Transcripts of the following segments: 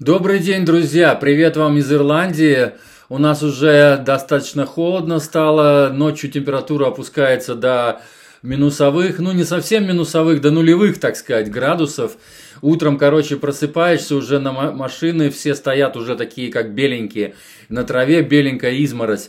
Добрый день, друзья! Привет вам из Ирландии. У нас уже достаточно холодно стало, ночью температура опускается до минусовых, ну не совсем минусовых, до нулевых, так сказать, градусов. Утром, короче, просыпаешься уже на машины, все стоят уже такие, как беленькие, на траве беленькая изморозь.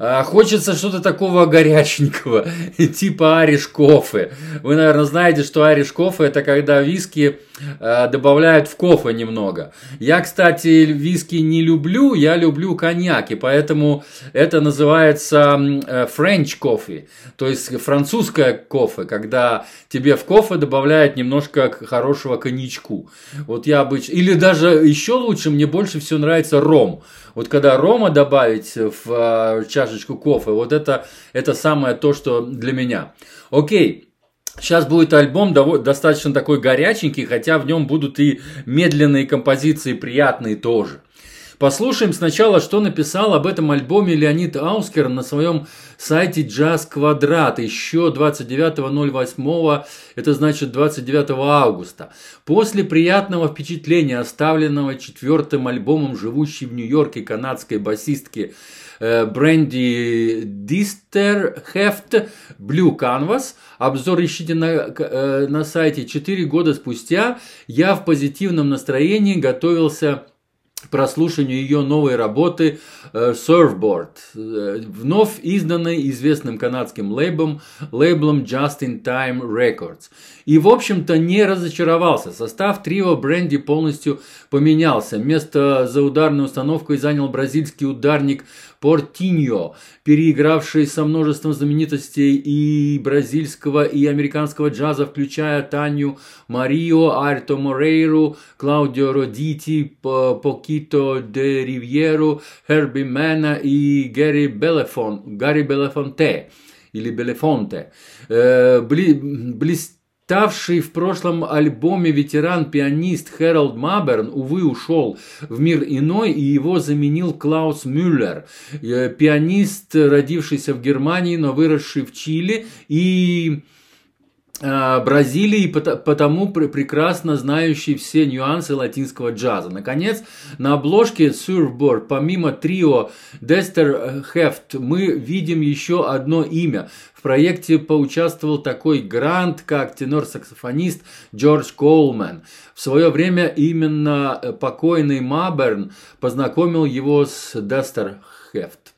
А, хочется что-то такого горяченького, типа ариш кофе. Вы, наверное, знаете, что ариш кофе это когда виски добавляют в кофе немного. Я, кстати, виски не люблю, я люблю коньяк, и поэтому это называется э, French coffee, то есть французское кофе, когда тебе в кофе добавляют немножко хорошего коньячку. Вот я обычно... Или даже еще лучше, мне больше всего нравится ром. Вот когда рома добавить в а, чашечку кофе, вот это, это самое то, что для меня. Окей. Сейчас будет альбом достаточно такой горяченький, хотя в нем будут и медленные композиции приятные тоже. Послушаем сначала, что написал об этом альбоме Леонид Аускер на своем сайте Jazz Квадрат еще 29.08, это значит 29 августа. После приятного впечатления, оставленного четвертым альбомом живущей в Нью-Йорке канадской басистки э, Бренди Дистерхефт Blue Canvas. Обзор ищите на, э, на сайте. Четыре года спустя я в позитивном настроении готовился прослушанию ее новой работы э, Surfboard, э, вновь изданной известным канадским лейблом, лейблом Just in Time Records. И, в общем-то, не разочаровался. Состав трио Бренди полностью поменялся. Место за ударной установкой занял бразильский ударник Портиньо, переигравший со множеством знаменитостей и бразильского, и американского джаза, включая Таню Марио, Арто Морейру, Клаудио Родити, Покито де Ривьеру, Херби Мэна и Гэри Белефон, Гарри Белефонте или Белефонте. Э, бли, блест Ставший в прошлом альбоме ветеран-пианист Хэролд Маберн, увы, ушел в мир иной, и его заменил Клаус Мюллер, э, пианист, родившийся в Германии, но выросший в Чили. И Бразилии, потому прекрасно знающий все нюансы латинского джаза. Наконец, на обложке Surfboard, помимо трио Дестер Хефт, мы видим еще одно имя. В проекте поучаствовал такой грант, как тенор-саксофонист Джордж Коулман. В свое время именно э, покойный Маберн познакомил его с Дастер Хефт.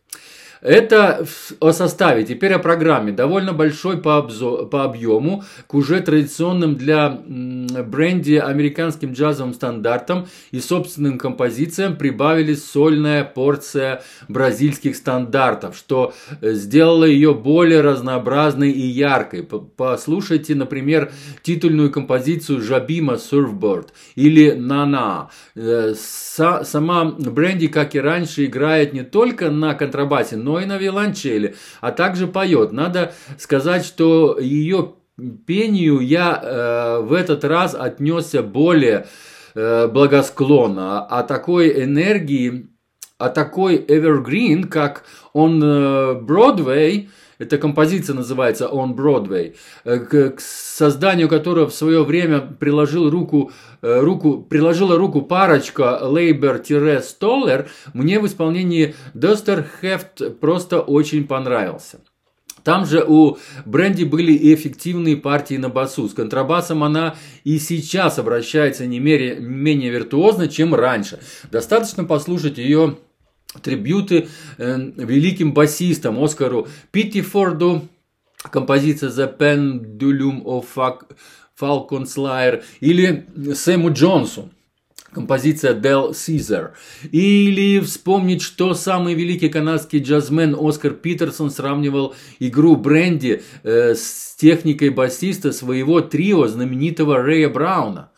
Это о составе. Теперь о программе. Довольно большой по, обзо- по объему, к уже традиционным для бренди американским джазовым стандартам и собственным композициям прибавились сольная порция бразильских стандартов, что э, сделало ее более разнообразной и яркой. Послушайте, например, титульную композицию Жабима Surfboard или Нана. Э, сама Бренди, как и раньше, играет не только на контрабасе, но и на виолончели, а также поет. Надо сказать, что ее пению я э, в этот раз отнесся более э, благосклонно. А такой энергии, а такой evergreen, как он э, Бродвей, эта композиция называется On Broadway, э, к, созданию которого в свое время приложил руку, э, руку, приложила руку парочка Лейбер-Столлер, мне в исполнении Достер Хефт просто очень понравился. Там же у Бренди были и эффективные партии на басу. С контрабасом она и сейчас обращается не менее виртуозно, чем раньше. Достаточно послушать ее трибюты э, великим басистам Оскару Питтифорду, композиция The Pendulum of Falcon Slayer или Сэму Джонсу композиция Del Caesar. Или вспомнить, что самый великий канадский джазмен Оскар Питерсон сравнивал игру Бренди э, с техникой басиста своего трио знаменитого Рэя Брауна.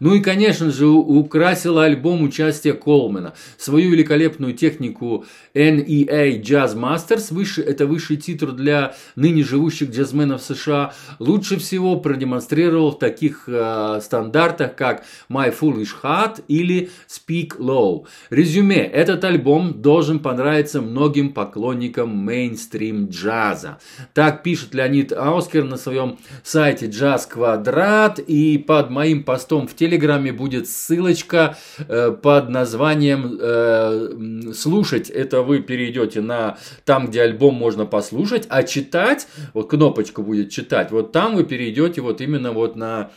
Ну и, конечно же, украсила альбом участие Колмена. Свою великолепную технику NEA Jazz Masters, выше, это высший титр для ныне живущих джазменов США, лучше всего продемонстрировал в таких э, стандартах, как My Foolish Heart или Speak Low. Резюме. Этот альбом должен понравиться многим поклонникам мейнстрим джаза. Так пишет Леонид Аускер на своем сайте Jazz Квадрат и под моим постом в теле Телеграме будет ссылочка э, под названием э, «Слушать». Это вы перейдете на там, где альбом можно послушать, а читать, вот кнопочка будет читать, вот там вы перейдете вот именно вот на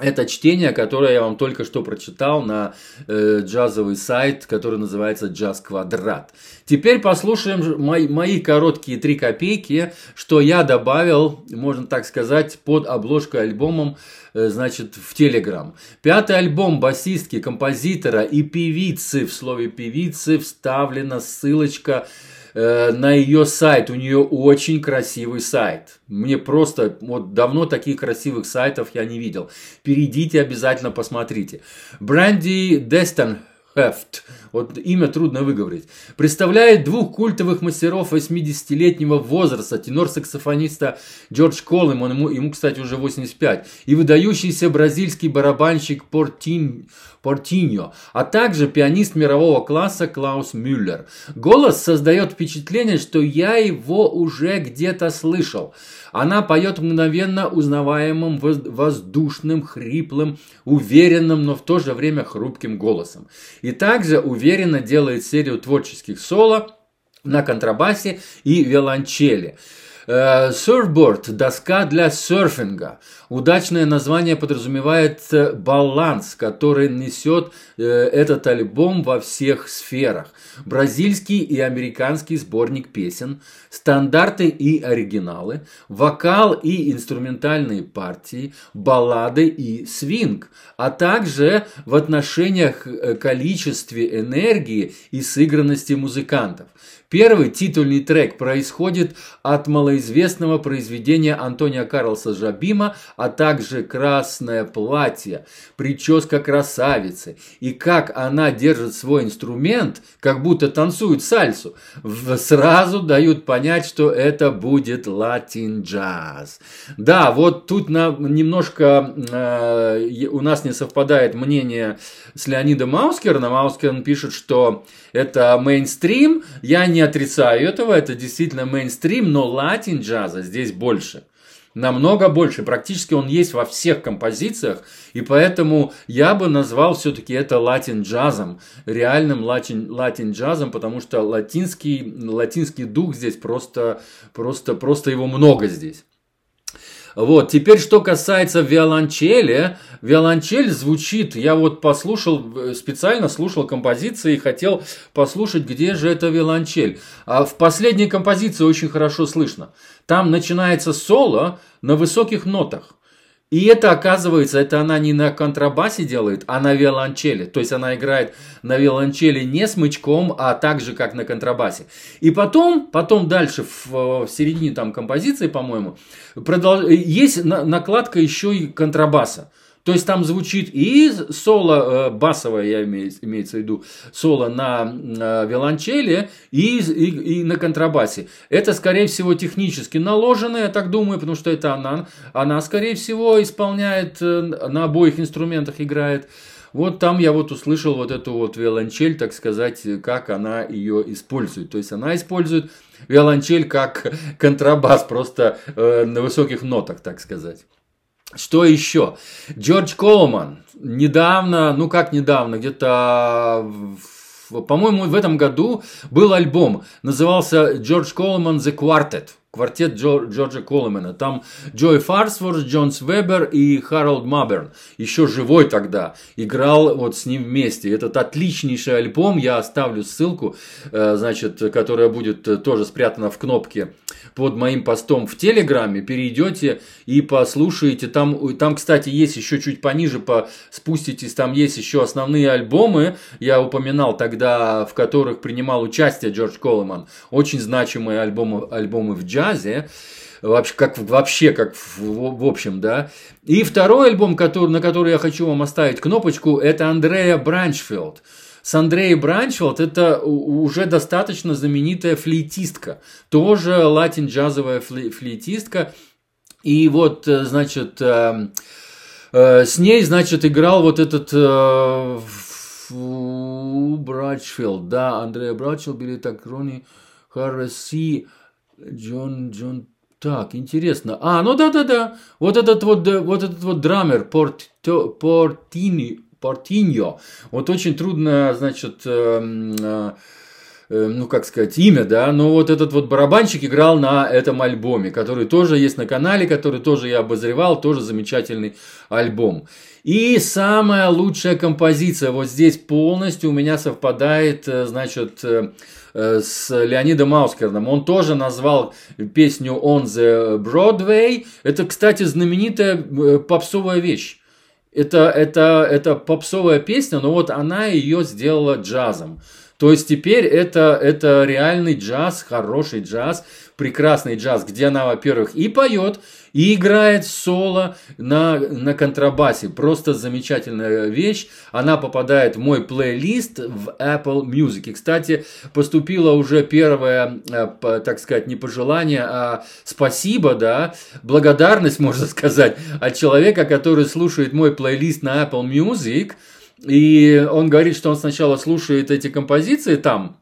это чтение, которое я вам только что прочитал на э, джазовый сайт, который называется Джаз Квадрат. Теперь послушаем мои, мои короткие три копейки, что я добавил, можно так сказать, под обложкой альбомом, э, значит, в Телеграм. Пятый альбом басистки, композитора и певицы, в слове певицы вставлена ссылочка на ее сайт. У нее очень красивый сайт. Мне просто вот давно таких красивых сайтов я не видел. Перейдите обязательно, посмотрите. Бренди Дестон Хефт, вот имя трудно выговорить, представляет двух культовых мастеров 80-летнего возраста, тенор-саксофониста Джордж Коллем, ему, ему, кстати, уже 85, и выдающийся бразильский барабанщик Портин, Портиньо, а также пианист мирового класса Клаус Мюллер. Голос создает впечатление, что я его уже где-то слышал. Она поет мгновенно узнаваемым, воздушным, хриплым, уверенным, но в то же время хрупким голосом. И также уверенно делает серию творческих соло на контрабасе и виолончели. Surfboard э, – доска для серфинга. Удачное название подразумевает э, баланс, который несет э, этот альбом во всех сферах. Бразильский и американский сборник песен, стандарты и оригиналы, вокал и инструментальные партии, баллады и свинг, а также в отношениях количестве энергии и сыгранности музыкантов. Первый титульный трек происходит от малоизвестного произведения Антония Карлса Жабима, а также «Красное платье», прическа красавицы и как она держит свой инструмент, как будто танцует сальсу, сразу дают понять, что это будет латин джаз. Да, вот тут на, немножко э, у нас не совпадает мнение с Леонидом Маускером. Маускерн пишет, что это мейнстрим. Я не отрицаю этого, это действительно мейнстрим, но латин джаза здесь больше. Намного больше. Практически он есть во всех композициях. И поэтому я бы назвал все-таки это латин джазом. Реальным латин, латин джазом, потому что латинский, латинский дух здесь просто, просто, просто его много здесь. Вот, теперь что касается виолончели. Виолончель звучит, я вот послушал, э, специально слушал композиции и хотел послушать, где же эта виолончель. А в последней композиции очень хорошо слышно. Там начинается соло на высоких нотах. И это, оказывается, это она не на контрабасе делает, а на виолончели. То есть она играет на виолончели не смычком, а так же, как на контрабасе. И потом, потом дальше, в, в середине там композиции, по-моему, продолж... есть накладка еще и контрабаса. То есть там звучит и соло э, басовое, я имею, имеется в виду, соло на э, виолончели и, и, и на контрабасе. Это, скорее всего, технически наложено, я так думаю, потому что это она, она скорее всего, исполняет, э, на обоих инструментах играет. Вот там я вот услышал вот эту вот виолончель, так сказать, как она ее использует. То есть она использует виолончель как контрабас, просто э, на высоких нотах, так сказать. Что еще? Джордж Колман недавно, ну как недавно, где-то, по-моему, в этом году был альбом, назывался Джордж Колман The Quartet квартет Джо, Джорджа Коломена. Там Джой Фарсворс, Джонс Вебер и Харолд Маберн, еще живой тогда, играл вот с ним вместе. Этот отличнейший альбом, я оставлю ссылку, э, значит, которая будет э, тоже спрятана в кнопке под моим постом в Телеграме. Перейдете и послушаете. Там, там кстати, есть еще чуть пониже, по, спуститесь, там есть еще основные альбомы, я упоминал тогда, в которых принимал участие Джордж Коломан. Очень значимые альбомы, альбомы в джазе, вообще, как, вообще, как в, в общем, да. И второй альбом, который, на который я хочу вам оставить кнопочку, это Андрея Бранчфилд. С Андреей Бранчфилд это уже достаточно знаменитая флейтистка, тоже латин-джазовая флейтистка. И вот, э, значит, э, э, с ней, значит, играл вот этот э, Братчфилд, да, Андрея Братчфилд, Билли Такрони, Харреси, Джон, Джон Так, интересно. А, ну да-да-да. Вот этот вот, вот этот вот драмер Порт, Портини, Портиньо. Вот очень трудно, значит, э, э, э, ну, как сказать, имя, да, но вот этот вот барабанщик играл на этом альбоме, который тоже есть на канале, который тоже я обозревал, тоже замечательный альбом. И самая лучшая композиция вот здесь полностью у меня совпадает, э, значит, с Леонидом Маускерном. Он тоже назвал песню «On the Broadway». Это, кстати, знаменитая попсовая вещь. Это, это, это попсовая песня, но вот она ее сделала джазом. То есть теперь это, это реальный джаз, хороший джаз, прекрасный джаз, где она, во-первых, и поет, и играет соло на, на контрабасе. Просто замечательная вещь. Она попадает в мой плейлист в Apple Music. И, кстати, поступило уже первое, э, так сказать, не пожелание, а спасибо, да, благодарность, можно сказать, от человека, который слушает мой плейлист на Apple Music – и он говорит, что он сначала слушает эти композиции там,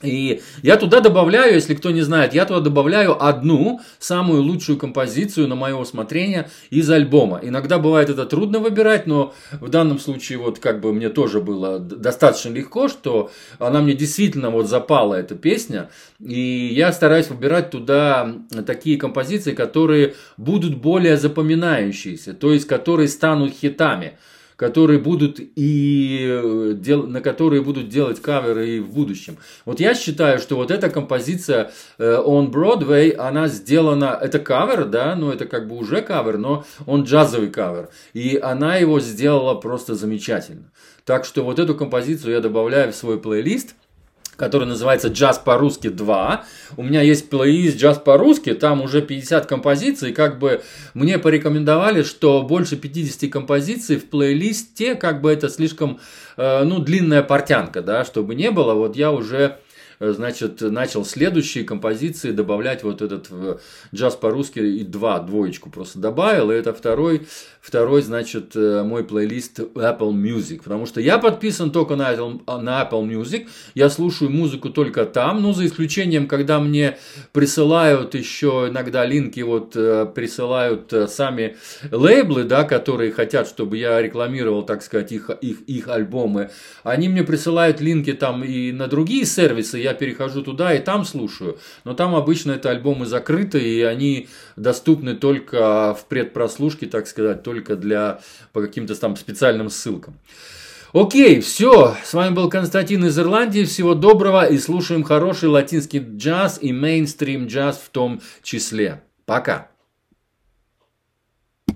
и я туда добавляю, если кто не знает, я туда добавляю одну самую лучшую композицию на мое усмотрение из альбома. Иногда бывает это трудно выбирать, но в данном случае вот как бы мне тоже было достаточно легко, что она мне действительно вот запала эта песня. И я стараюсь выбирать туда такие композиции, которые будут более запоминающиеся, то есть которые станут хитами которые будут и э, дел, на которые будут делать каверы и в будущем. Вот я считаю, что вот эта композиция э, On Broadway, она сделана, это кавер, да, ну это как бы уже кавер, но он джазовый кавер. И она его сделала просто замечательно. Так что вот эту композицию я добавляю в свой плейлист – который называется «Джаз по-русски 2». У меня есть плейлист «Джаз по-русски», там уже 50 композиций, как бы мне порекомендовали, что больше 50 композиций в плейлисте, как бы это слишком, э, ну, длинная портянка, да, чтобы не было, вот я уже значит, начал следующие композиции добавлять вот этот джаз по-русски и два, двоечку просто добавил, и это второй, второй, значит, э, мой плейлист Apple Music, потому что я подписан только на Apple, на Apple Music, я слушаю музыку только там, ну, за исключением, когда мне присылают еще иногда линки, вот, э, присылают сами лейблы, да, которые хотят, чтобы я рекламировал, так сказать, их, их, их альбомы, они мне присылают линки там и на другие сервисы, я перехожу туда и там слушаю. Но там обычно это альбомы закрыты, и они доступны только в предпрослушке, так сказать, только для по каким-то там специальным ссылкам. Окей, все. С вами был Константин из Ирландии. Всего доброго и слушаем хороший латинский джаз и мейнстрим джаз в том числе. Пока.